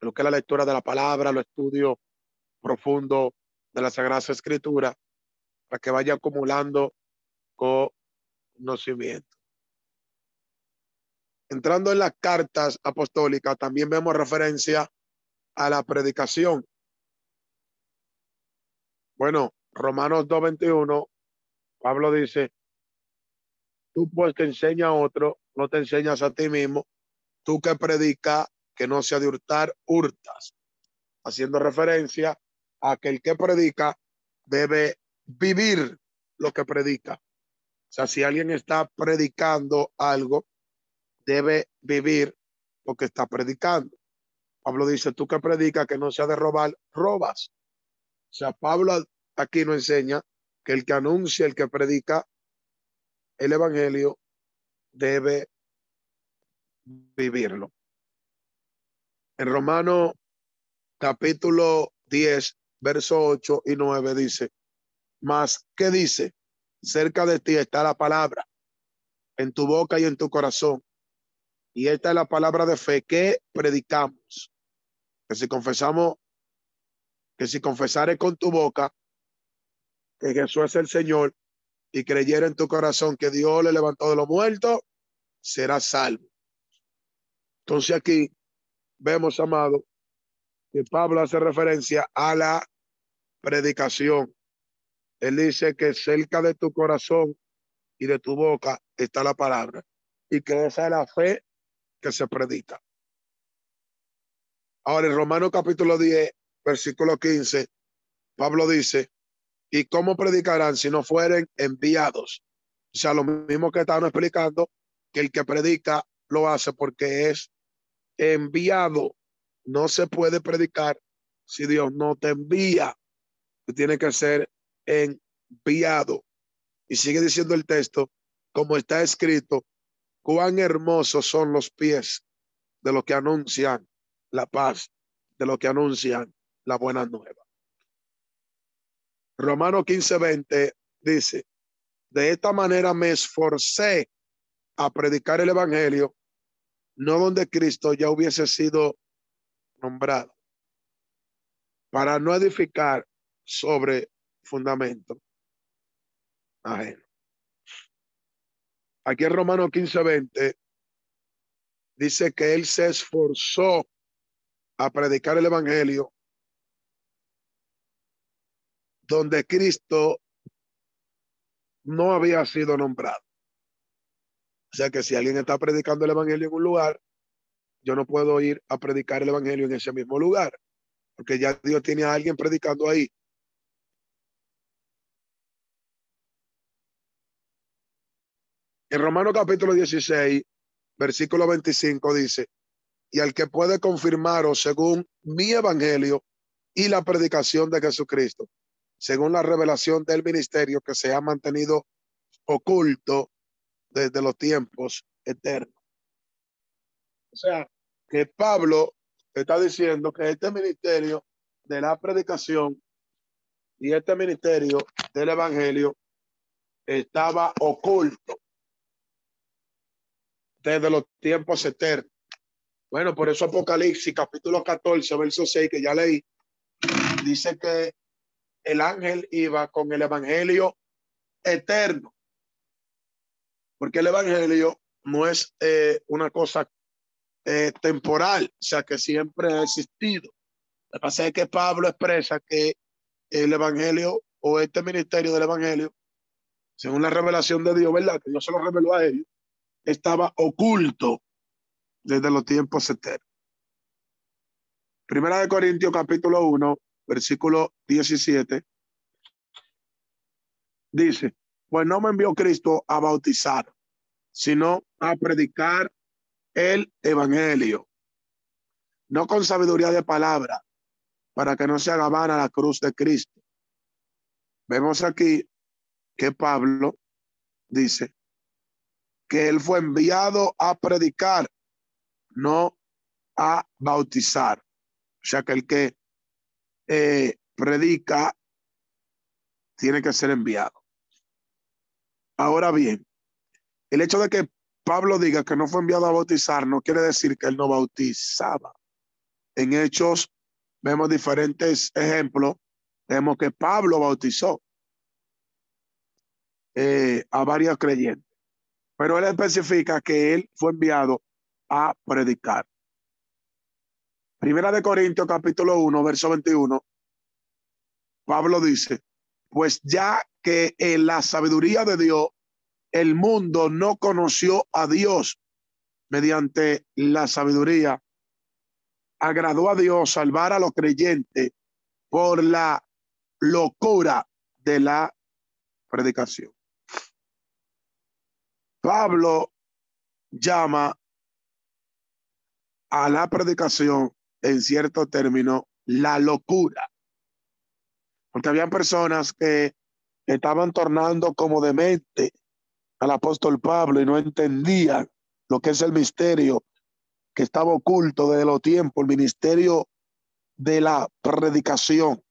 a lo que es la lectura de la palabra, los estudios profundos de la Sagrada Escritura, para que vaya acumulando conocimiento. Entrando en las cartas apostólicas, también vemos referencia a la predicación. Bueno, Romanos 2.21, Pablo dice, Tú pues que enseña a otro, no te enseñas a ti mismo. Tú que predica que no sea de hurtar, hurtas. Haciendo referencia a que el que predica debe vivir lo que predica. O sea, si alguien está predicando algo, debe vivir lo que está predicando. Pablo dice, tú que predica que no sea de robar, robas. O sea, Pablo aquí nos enseña que el que anuncia, el que predica, el Evangelio debe vivirlo. En Romano capítulo 10, verso 8 y 9 dice, mas, ¿qué dice? Cerca de ti está la palabra, en tu boca y en tu corazón. Y esta es la palabra de fe que predicamos. Que si confesamos, que si confesares con tu boca que Jesús es el Señor y creyera en tu corazón que Dios le levantó de los muertos, será salvo. Entonces aquí vemos, amado, que Pablo hace referencia a la predicación. Él dice que cerca de tu corazón y de tu boca está la palabra y que esa es la fe que se predica. Ahora en Romanos capítulo 10, versículo 15, Pablo dice, ¿y cómo predicarán si no fueren enviados? O sea, lo mismo que estaban explicando, que el que predica lo hace porque es enviado. No se puede predicar si Dios no te envía. Tiene que ser enviado. Y sigue diciendo el texto, como está escrito, cuán hermosos son los pies de los que anuncian la paz, de los que anuncian la buena nueva. Romano 15, 20 dice, de esta manera me esforcé a predicar el Evangelio, no donde Cristo ya hubiese sido nombrado, para no edificar sobre fundamento. Aquí en Romano 15, 20 dice que él se esforzó a predicar el Evangelio donde Cristo no había sido nombrado. O sea que si alguien está predicando el Evangelio en un lugar, yo no puedo ir a predicar el Evangelio en ese mismo lugar, porque ya Dios tiene a alguien predicando ahí. En Romano capítulo 16, versículo 25 dice, y al que puede confirmaros según mi evangelio y la predicación de Jesucristo, según la revelación del ministerio que se ha mantenido oculto desde los tiempos eternos. O sea, que Pablo está diciendo que este ministerio de la predicación y este ministerio del evangelio estaba oculto desde los tiempos eternos. Bueno, por eso Apocalipsis capítulo 14, verso 6, que ya leí, dice que el ángel iba con el evangelio eterno. Porque el evangelio no es eh, una cosa eh, temporal, o sea, que siempre ha existido. Lo que pasa es que Pablo expresa que el evangelio o este ministerio del evangelio, según la revelación de Dios, ¿verdad? Que Dios se lo reveló a ellos, estaba oculto desde los tiempos eternos. Primera de Corintios capítulo 1, versículo 17, dice, pues no me envió Cristo a bautizar, sino a predicar el evangelio, no con sabiduría de palabra, para que no se haga vana la cruz de Cristo. Vemos aquí que Pablo dice que él fue enviado a predicar, no a bautizar. O sea que el que eh, predica tiene que ser enviado. Ahora bien, el hecho de que Pablo diga que no fue enviado a bautizar no quiere decir que él no bautizaba. En Hechos vemos diferentes ejemplos. Vemos que Pablo bautizó eh, a varios creyentes. Pero él especifica que él fue enviado a predicar. Primera de Corintios capítulo 1, verso 21. Pablo dice, pues ya que en la sabiduría de Dios el mundo no conoció a Dios mediante la sabiduría, agradó a Dios salvar a los creyentes por la locura de la predicación. Pablo llama a la predicación, en cierto término, la locura. Porque habían personas que estaban tornando como demente al apóstol Pablo y no entendían lo que es el misterio que estaba oculto desde los tiempos, el ministerio de la predicación.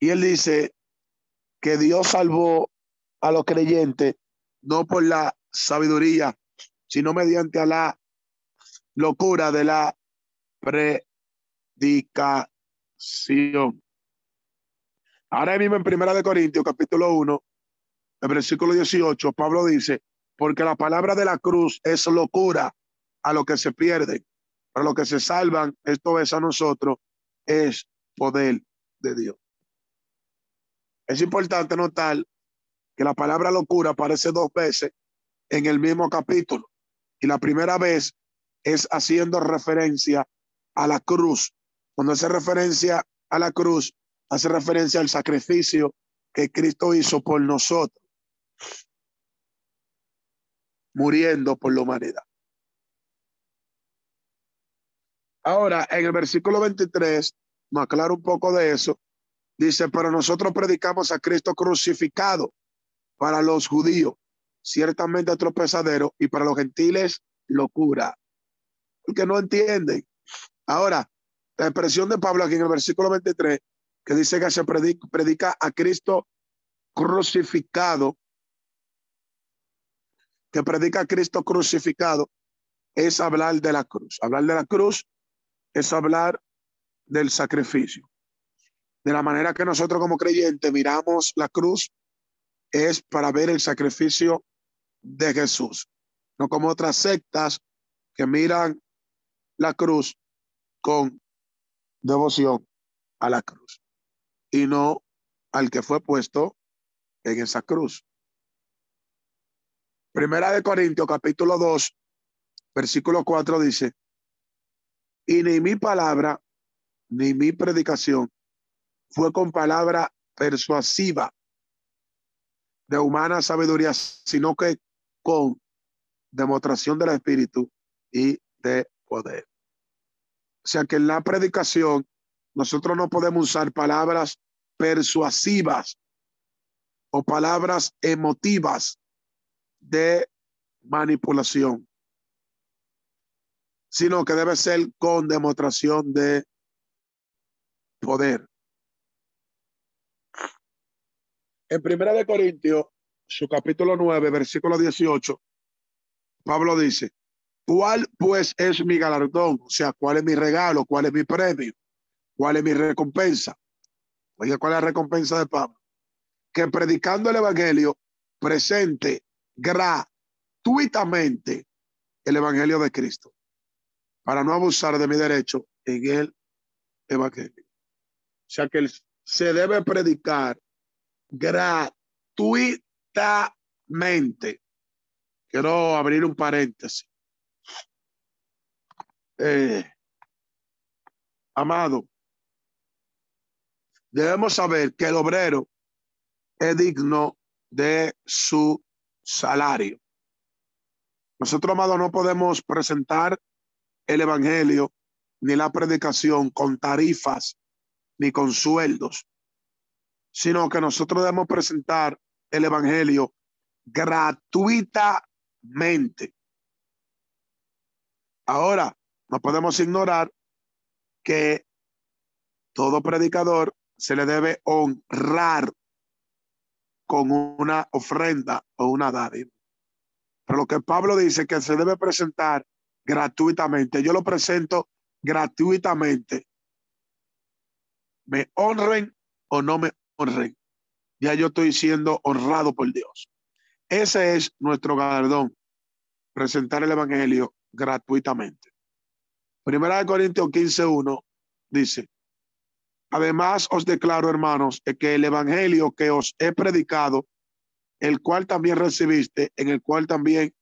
Y él dice que Dios salvó a los creyentes no por la sabiduría, sino mediante la locura de la predicación. Ahora mismo en Primera de Corintios, capítulo 1, el versículo 18, Pablo dice, porque la palabra de la cruz es locura a lo que se pierden, a lo que se salvan, esto es a nosotros, es poder de Dios. Es importante notar que la palabra locura aparece dos veces en el mismo capítulo. Y la primera vez es haciendo referencia a la cruz. Cuando hace referencia a la cruz, hace referencia al sacrificio que Cristo hizo por nosotros, muriendo por la humanidad. Ahora, en el versículo 23, me aclaro un poco de eso, dice, pero nosotros predicamos a Cristo crucificado para los judíos, ciertamente tropezadero, y para los gentiles, locura. Porque no entienden. Ahora, la expresión de Pablo aquí en el versículo 23, que dice que se predica, a Cristo crucificado, que predica a Cristo crucificado, es hablar de la cruz. Hablar de la cruz es hablar del sacrificio. De la manera que nosotros como creyentes miramos la cruz, es para ver el sacrificio de Jesús, no como otras sectas que miran la cruz con devoción a la cruz y no al que fue puesto en esa cruz. Primera de Corintios capítulo 2, versículo 4 dice, y ni mi palabra ni mi predicación fue con palabra persuasiva de humana sabiduría, sino que con demostración del Espíritu y de poder. O sea que en la predicación nosotros no podemos usar palabras persuasivas o palabras emotivas de manipulación, sino que debe ser con demostración de poder. En Primera de Corintios, su capítulo 9, versículo 18, Pablo dice, ¿cuál pues es mi galardón? O sea, ¿cuál es mi regalo? ¿Cuál es mi premio? ¿Cuál es mi recompensa? Oiga, ¿cuál es la recompensa de Pablo? Que predicando el Evangelio presente gratuitamente el Evangelio de Cristo para no abusar de mi derecho en el Evangelio. O sea que se debe predicar gratuitamente. Quiero abrir un paréntesis. Eh, amado, debemos saber que el obrero es digno de su salario. Nosotros, amado, no podemos presentar el Evangelio ni la predicación con tarifas ni con sueldos, sino que nosotros debemos presentar el Evangelio gratuitamente. Ahora, no podemos ignorar que todo predicador se le debe honrar con una ofrenda o una dádiva. Pero lo que Pablo dice que se debe presentar gratuitamente, yo lo presento gratuitamente. Me honren o no me honren. Ya yo estoy siendo honrado por Dios. Ese es nuestro galardón, presentar el Evangelio gratuitamente. Primera de Corintios 15.1 dice, Además os declaro, hermanos, que el evangelio que os he predicado, el cual también recibiste, en el cual también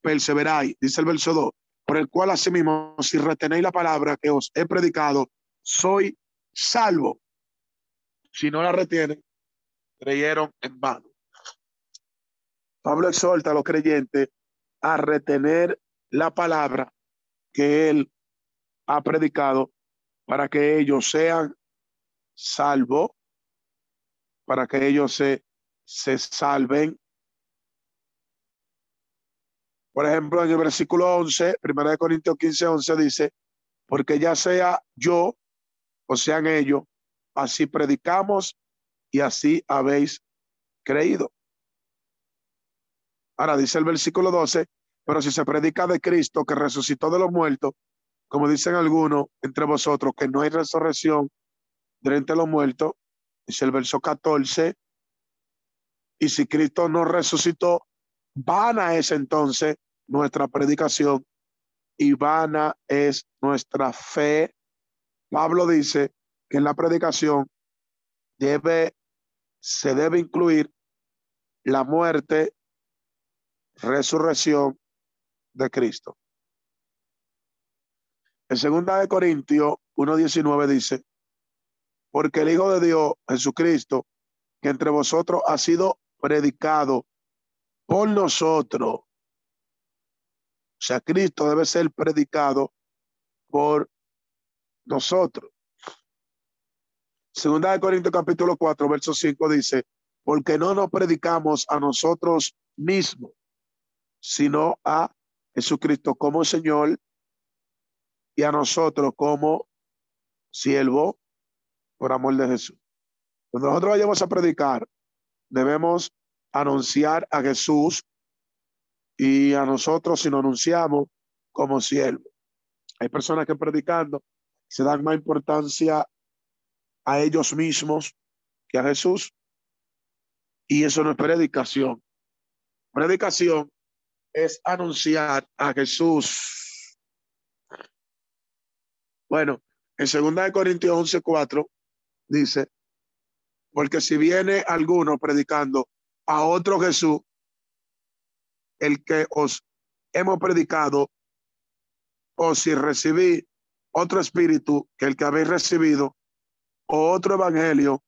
perseveráis, dice el verso 2, por el cual asimismo, si retenéis la palabra que os he predicado, soy salvo. Si no la retienen, creyeron en vano. Pablo exhorta a los creyentes a retener la palabra que él ha predicado para que ellos sean salvo para que ellos se, se salven. Por ejemplo, en el versículo 11, 1 Corintios 15, 11 dice, porque ya sea yo o sean ellos, así predicamos y así habéis creído. Ahora dice el versículo 12, pero si se predica de Cristo que resucitó de los muertos, como dicen algunos entre vosotros, que no hay resurrección de los muertos, dice el verso 14, y si Cristo no resucitó, vana es entonces nuestra predicación y vana es nuestra fe. Pablo dice que en la predicación debe, se debe incluir la muerte, resurrección de Cristo. En segunda de Corintios 1.19 dice, porque el Hijo de Dios, Jesucristo, que entre vosotros ha sido predicado por nosotros. O sea, Cristo debe ser predicado por nosotros. Segunda de Corintios capítulo 4, verso 5 dice, porque no nos predicamos a nosotros mismos, sino a Jesucristo como Señor a nosotros como siervo por amor de Jesús. Cuando nosotros vayamos a predicar, debemos anunciar a Jesús y a nosotros si nos anunciamos como siervo. Hay personas que predicando se dan más importancia a ellos mismos que a Jesús. Y eso no es predicación. Predicación es anunciar a Jesús. Bueno, en 2 Corintios 11, 4 dice, porque si viene alguno predicando a otro Jesús, el que os hemos predicado, o si recibí otro espíritu que el que habéis recibido, o otro evangelio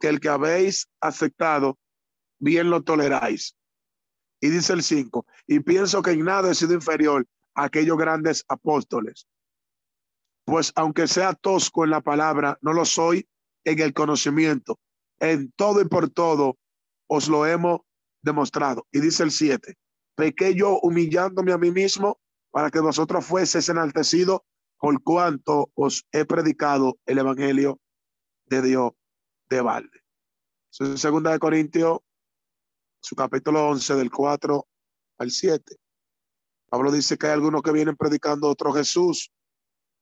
que el que habéis aceptado, bien lo toleráis. Y dice el 5, y pienso que en nada he sido inferior a aquellos grandes apóstoles. Pues aunque sea tosco en la palabra, no lo soy en el conocimiento. En todo y por todo os lo hemos demostrado. Y dice el 7, pequé yo humillándome a mí mismo para que vosotros fueses enaltecidos por cuanto os he predicado el evangelio de Dios de balde. segunda de Corintios, su capítulo 11 del 4 al 7. Pablo dice que hay algunos que vienen predicando otro Jesús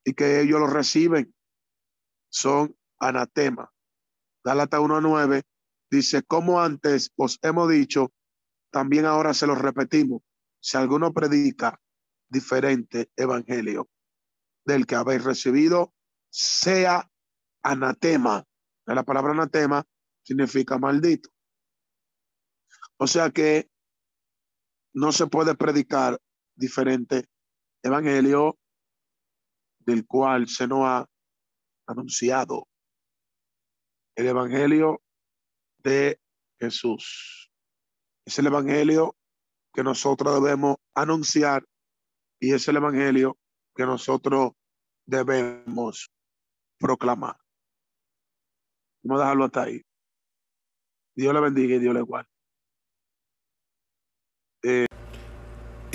y que ellos lo reciben. Son anatema. Gálatas 1 a 9 dice, como antes os hemos dicho, también ahora se lo repetimos. Si alguno predica diferente evangelio del que habéis recibido, sea anatema. La palabra anatema significa maldito. O sea que no se puede predicar diferente evangelio del cual se nos ha anunciado el evangelio de Jesús. Es el evangelio que nosotros debemos anunciar y es el evangelio que nosotros debemos proclamar. Vamos a dejarlo hasta ahí. Dios le bendiga y Dios le guarde. Eh,